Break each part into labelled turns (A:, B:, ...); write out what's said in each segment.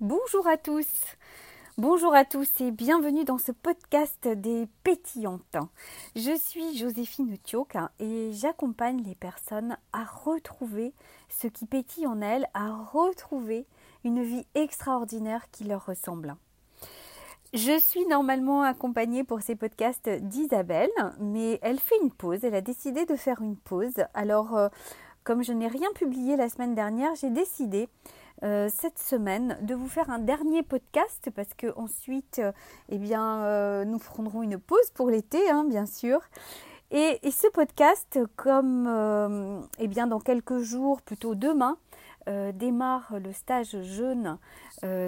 A: Bonjour à tous. Bonjour à tous et bienvenue dans ce podcast des pétillantes. Je suis Joséphine Thioc et j'accompagne les personnes à retrouver ce qui pétille en elles, à retrouver une vie extraordinaire qui leur ressemble. Je suis normalement accompagnée pour ces podcasts d'Isabelle, mais elle fait une pause, elle a décidé de faire une pause. Alors, euh, comme je n'ai rien publié la semaine dernière, j'ai décidé euh, cette semaine de vous faire un dernier podcast parce que ensuite, euh, eh bien, euh, nous prendrons une pause pour l'été, hein, bien sûr. Et, ce podcast, comme eh bien, dans quelques jours, plutôt demain, démarre le stage jeune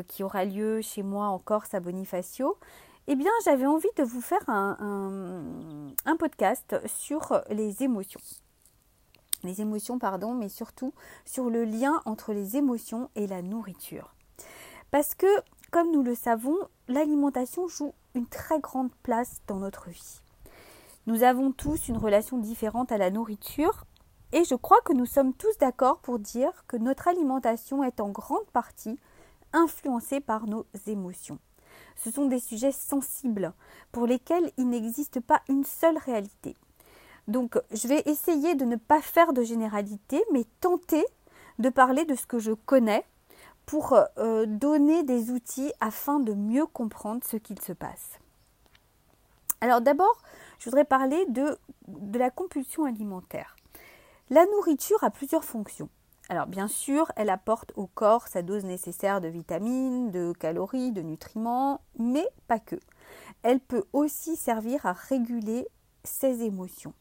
A: qui aura lieu chez moi en Corse à Bonifacio. Eh bien, j'avais envie de vous faire un podcast sur les émotions les émotions, pardon, mais surtout sur le lien entre les émotions et la nourriture. Parce que, comme nous le savons, l'alimentation joue une très grande place dans notre vie. Nous avons tous une relation différente à la nourriture et je crois que nous sommes tous d'accord pour dire que notre alimentation est en grande partie influencée par nos émotions. Ce sont des sujets sensibles pour lesquels il n'existe pas une seule réalité. Donc, je vais essayer de ne pas faire de généralité, mais tenter de parler de ce que je connais pour euh, donner des outils afin de mieux comprendre ce qu'il se passe. Alors d'abord, je voudrais parler de, de la compulsion alimentaire. La nourriture a plusieurs fonctions. Alors bien sûr, elle apporte au corps sa dose nécessaire de vitamines, de calories, de nutriments, mais pas que. Elle peut aussi servir à réguler ses émotions.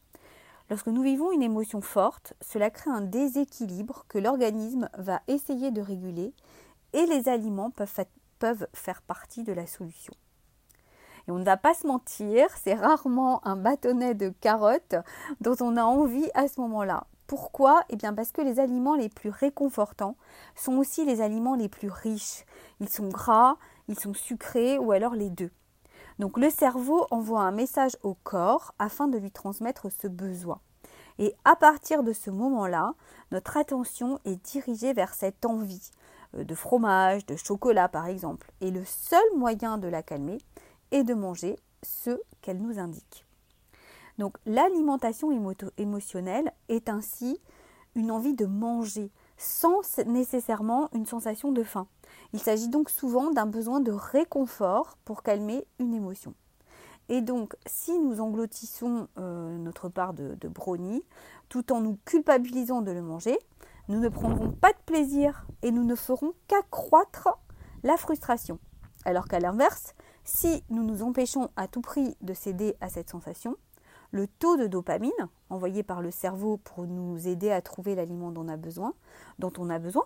A: Lorsque nous vivons une émotion forte, cela crée un déséquilibre que l'organisme va essayer de réguler et les aliments peuvent, faire partie de la solution. Et on ne va pas se mentir, c'est rarement un bâtonnet de carottes dont on a envie à ce moment-là. Pourquoi? Eh bien parce que les aliments les plus réconfortants sont aussi les aliments les plus riches. Ils sont gras, ils sont sucrés ou alors les deux. Donc le cerveau envoie un message au corps afin de lui transmettre ce besoin. Et à partir de ce moment-là, notre attention est dirigée vers cette envie euh, de fromage, de chocolat par exemple. Et le seul moyen de la calmer est de manger ce qu'elle nous indique. Donc l'alimentation émotionnelle est ainsi une envie de manger sans nécessairement une sensation de faim. Il s'agit donc souvent d'un besoin de réconfort pour calmer une émotion. Et donc, si nous engloutissons euh, notre part de, de, brownie, tout en nous culpabilisant de le manger, nous ne prendrons pas de plaisir et nous ne ferons qu'accroître la frustration. Alors qu'à l'inverse, si nous nous empêchons à tout prix de céder à cette sensation, le taux de dopamine envoyé par le cerveau pour nous aider à trouver l'aliment dont on a besoin, dont on a besoin,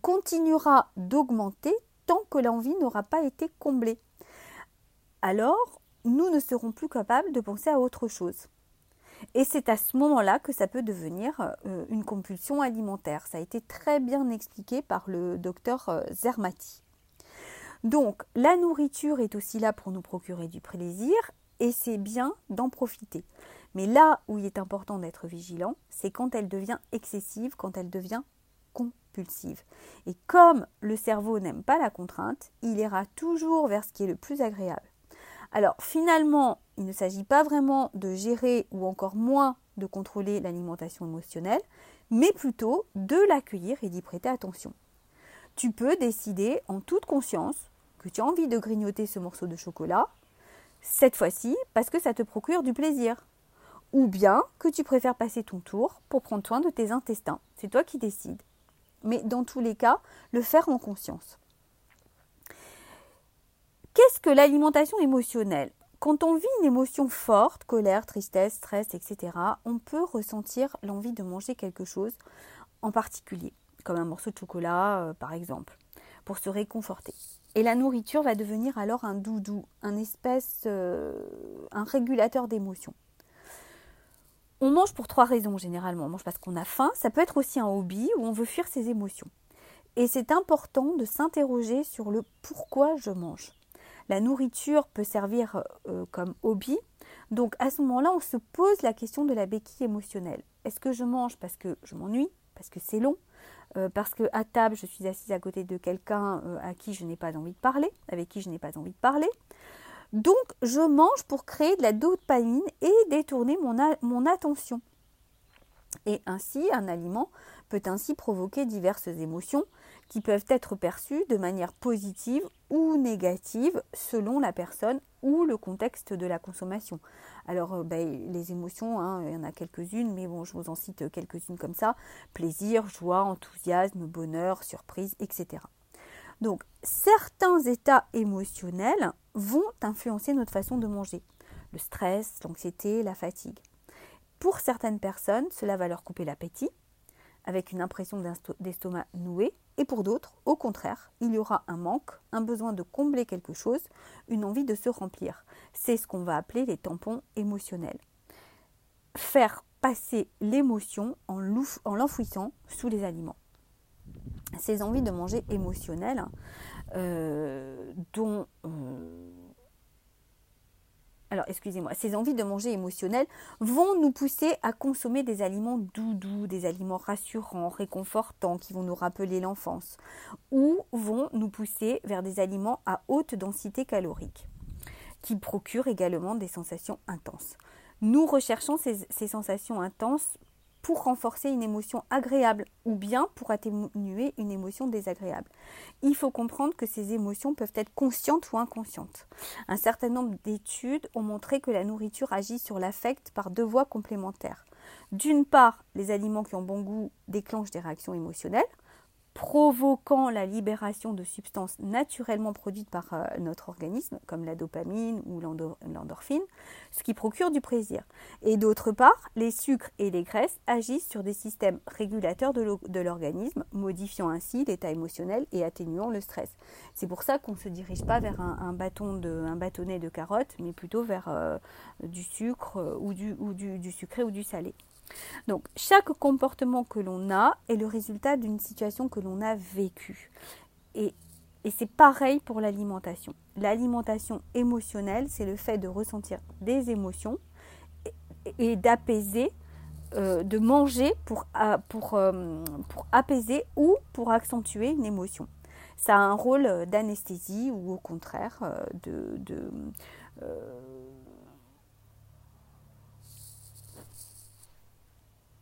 A: continuera d'augmenter tant que l'envie n'aura pas été comblée. Alors, nous ne serons plus capables de penser à autre chose. Et c'est à ce moment-là que ça peut devenir euh, une compulsion alimentaire. Ça a été très bien expliqué par le docteur euh, Zermati. Donc, la nourriture est aussi là pour nous procurer du plaisir et c'est bien d'en profiter. Mais là où il est important d'être vigilant, c'est quand elle devient excessive, quand elle devient compulsive. Et comme le cerveau n'aime pas la contrainte, il ira toujours vers ce qui est le plus agréable. Alors finalement, il ne s'agit pas vraiment de gérer ou encore moins de contrôler l'alimentation émotionnelle, mais plutôt de l'accueillir et d'y prêter attention. Tu peux décider en toute conscience que tu as envie de grignoter ce morceau de chocolat, cette fois-ci parce que ça te procure du plaisir. Ou bien que tu préfères passer ton tour pour prendre soin de tes intestins. C'est toi qui décides. Mais dans tous les cas, le faire en conscience. Qu'est-ce que l'alimentation émotionnelle? Quand on vit une émotion forte, colère, tristesse, stress, etc., on peut ressentir l'envie de manger quelque chose en particulier, comme un morceau de chocolat euh, par exemple, pour se réconforter. Et la nourriture va devenir alors un doudou, un espèce, euh, un régulateur d'émotions. On mange pour trois raisons généralement. On mange parce qu'on a faim. Ça peut être aussi un hobby où on veut fuir ses émotions. Et c'est important de s'interroger sur le pourquoi je mange. La nourriture peut servir euh, comme hobby. Donc à ce moment-là, on se pose la question de la béquille émotionnelle. Est-ce que je mange parce que je m'ennuie, parce que c'est long, euh, parce que à table, je suis assise à côté de quelqu'un euh, à qui je n'ai pas envie de parler, avec qui je n'ai pas envie de parler? Donc, je mange pour créer de la dopamine et détourner mon, attention. Et ainsi, un aliment peut ainsi provoquer diverses émotions qui peuvent être perçues de manière positive ou négative selon la personne ou le contexte de la consommation. Alors, euh, ben, les émotions, hein, il y en a quelques-unes, mais bon, je vous en cite quelques-unes comme ça. Plaisir, joie, enthousiasme, bonheur, surprise, etc. Donc, certains états émotionnels vont influencer notre façon de manger. Le stress, l'anxiété, la fatigue. Pour certaines personnes, cela va leur couper l'appétit, avec une impression d'estomac noué, et pour d'autres, au contraire, il y aura un manque, un besoin de combler quelque chose, une envie de se remplir. C'est ce qu'on va appeler les tampons émotionnels. Faire passer l'émotion en l'enfouissant sous les aliments. Ces envies de manger émotionnelles, euh, dont euh, alors excusez-moi, ces envies de manger émotionnelles vont nous pousser à consommer des aliments doudous, des aliments rassurants, réconfortants, qui vont nous rappeler l'enfance, ou vont nous pousser vers des aliments à haute densité calorique, qui procurent également des sensations intenses. Nous recherchons ces, ces sensations intenses pour renforcer une émotion agréable ou bien pour atténuer une émotion désagréable. Il faut comprendre que ces émotions peuvent être conscientes ou inconscientes. Un certain nombre d'études ont montré que la nourriture agit sur l'affect par deux voies complémentaires. D'une part, les aliments qui ont bon goût déclenchent des réactions émotionnelles, provoquant la libération de substances naturellement produites par euh, notre organisme, comme la dopamine ou l'endorphine, ce qui procure du plaisir. Et d'autre part, les sucres et les graisses agissent sur des systèmes régulateurs de l'organisme, modifiant ainsi l'état émotionnel et atténuant le stress. C'est pour ça qu'on ne se dirige pas vers un, bâtonnet de carottes, mais plutôt vers euh, du sucre ou du sucré ou du salé. Donc, chaque comportement que l'on a est le résultat d'une situation que l'on a vécue. Et, c'est pareil pour l'alimentation. L'alimentation émotionnelle, c'est le fait de ressentir des émotions et, d'apaiser, euh, de manger pour, euh, pour, apaiser ou pour accentuer une émotion. Ça a un rôle d'anesthésie ou au contraire de